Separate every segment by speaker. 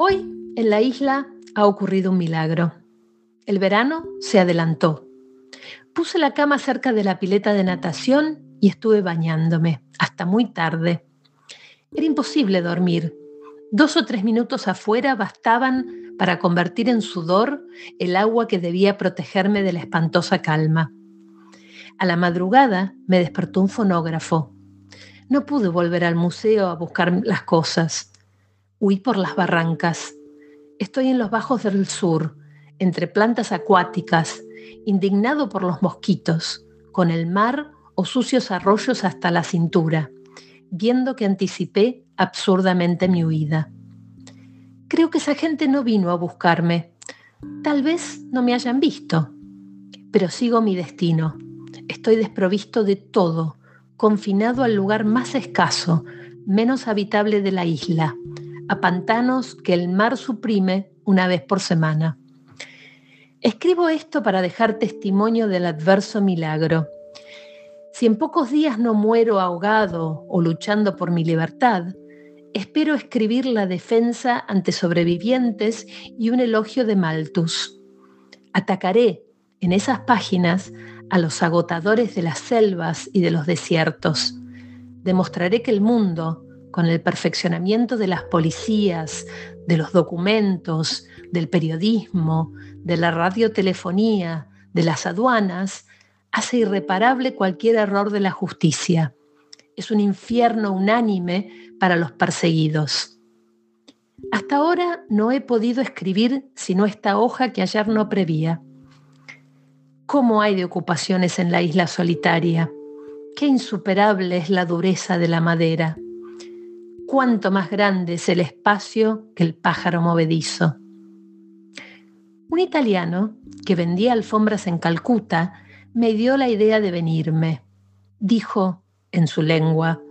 Speaker 1: Hoy en la isla ha ocurrido un milagro. El verano se adelantó. Puse la cama cerca de la pileta de natación y estuve bañándome hasta muy tarde. Era imposible dormir. Dos o tres minutos afuera bastaban para convertir en sudor el agua que debía protegerme de la espantosa calma. A la madrugada me despertó un fonógrafo. No pude volver al museo a buscar las cosas. Huí por las barrancas. Estoy en los bajos del sur, entre plantas acuáticas, indignado por los mosquitos, con el mar o sucios arroyos hasta la cintura, viendo que anticipé absurdamente mi huida. Creo que esa gente no vino a buscarme. Tal vez no me hayan visto, pero sigo mi destino. Estoy desprovisto de todo, confinado al lugar más escaso, menos habitable de la isla, a pantanos que el mar suprime una vez por semana. Escribo esto para dejar testimonio del adverso milagro. Si en pocos días no muero ahogado o luchando por mi libertad, espero escribir la defensa ante sobrevivientes y un elogio de Malthus. Atacaré en esas páginas a los agotadores de las selvas y de los desiertos. Demostraré que el mundo, con el perfeccionamiento de las policías, de los documentos, del periodismo, de la radiotelefonía, de las aduanas, hace irreparable cualquier error de la justicia. Es un infierno unánime para los perseguidos. Hasta ahora no he podido escribir sino esta hoja que ayer no prevía. ¿Cómo hay de ocupaciones en la isla solitaria? Qué insuperable es la dureza de la madera cuánto más grande es el espacio que el pájaro movedizo. Un italiano que vendía alfombras en Calcuta me dio la idea de venirme. Dijo en su lengua,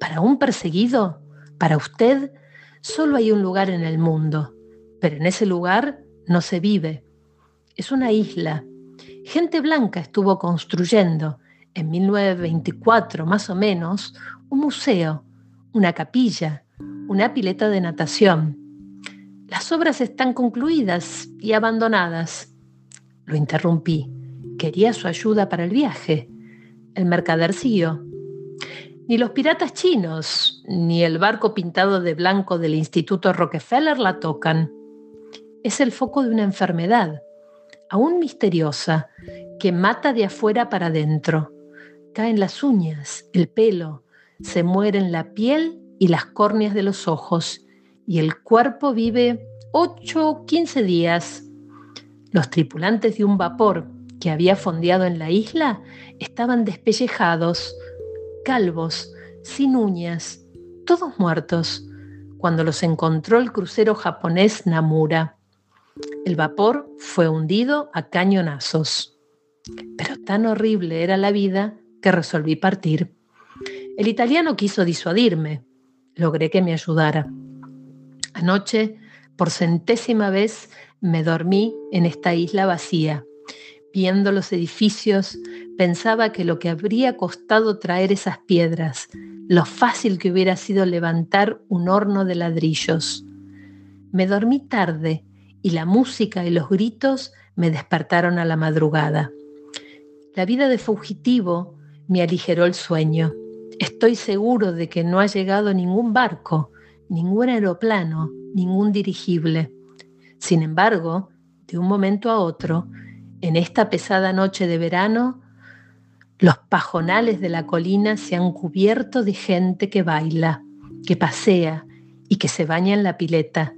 Speaker 1: para un perseguido, para usted, solo hay un lugar en el mundo, pero en ese lugar no se vive. Es una isla. Gente blanca estuvo construyendo, en 1924 más o menos, un museo una capilla, una pileta de natación. Las obras están concluidas y abandonadas. Lo interrumpí. Quería su ayuda para el viaje. El mercader siguió. Ni los piratas chinos, ni el barco pintado de blanco del Instituto Rockefeller la tocan. Es el foco de una enfermedad, aún misteriosa, que mata de afuera para adentro. Caen las uñas, el pelo, se mueren la piel y las córneas de los ojos, y el cuerpo vive 8 o 15 días. Los tripulantes de un vapor que había fondeado en la isla estaban despellejados, calvos, sin uñas, todos muertos, cuando los encontró el crucero japonés Namura. El vapor fue hundido a cañonazos. Pero tan horrible era la vida que resolví partir. El italiano quiso disuadirme. Logré que me ayudara. Anoche, por centésima vez, me dormí en esta isla vacía. Viendo los edificios, pensaba que lo que habría costado traer esas piedras, lo fácil que hubiera sido levantar un horno de ladrillos. Me dormí tarde y la música y los gritos me despertaron a la madrugada. La vida de fugitivo me aligeró el sueño. Estoy seguro de que no ha llegado ningún barco, ningún aeroplano, ningún dirigible. Sin embargo, de un momento a otro, en esta pesada noche de verano, los pajonales de la colina se han cubierto de gente que baila, que pasea y que se baña en la pileta,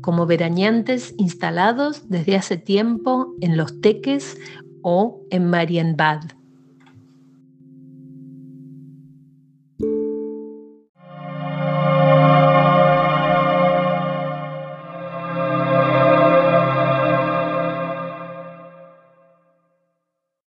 Speaker 1: como veraneantes instalados desde hace tiempo en los teques o en Marienbad.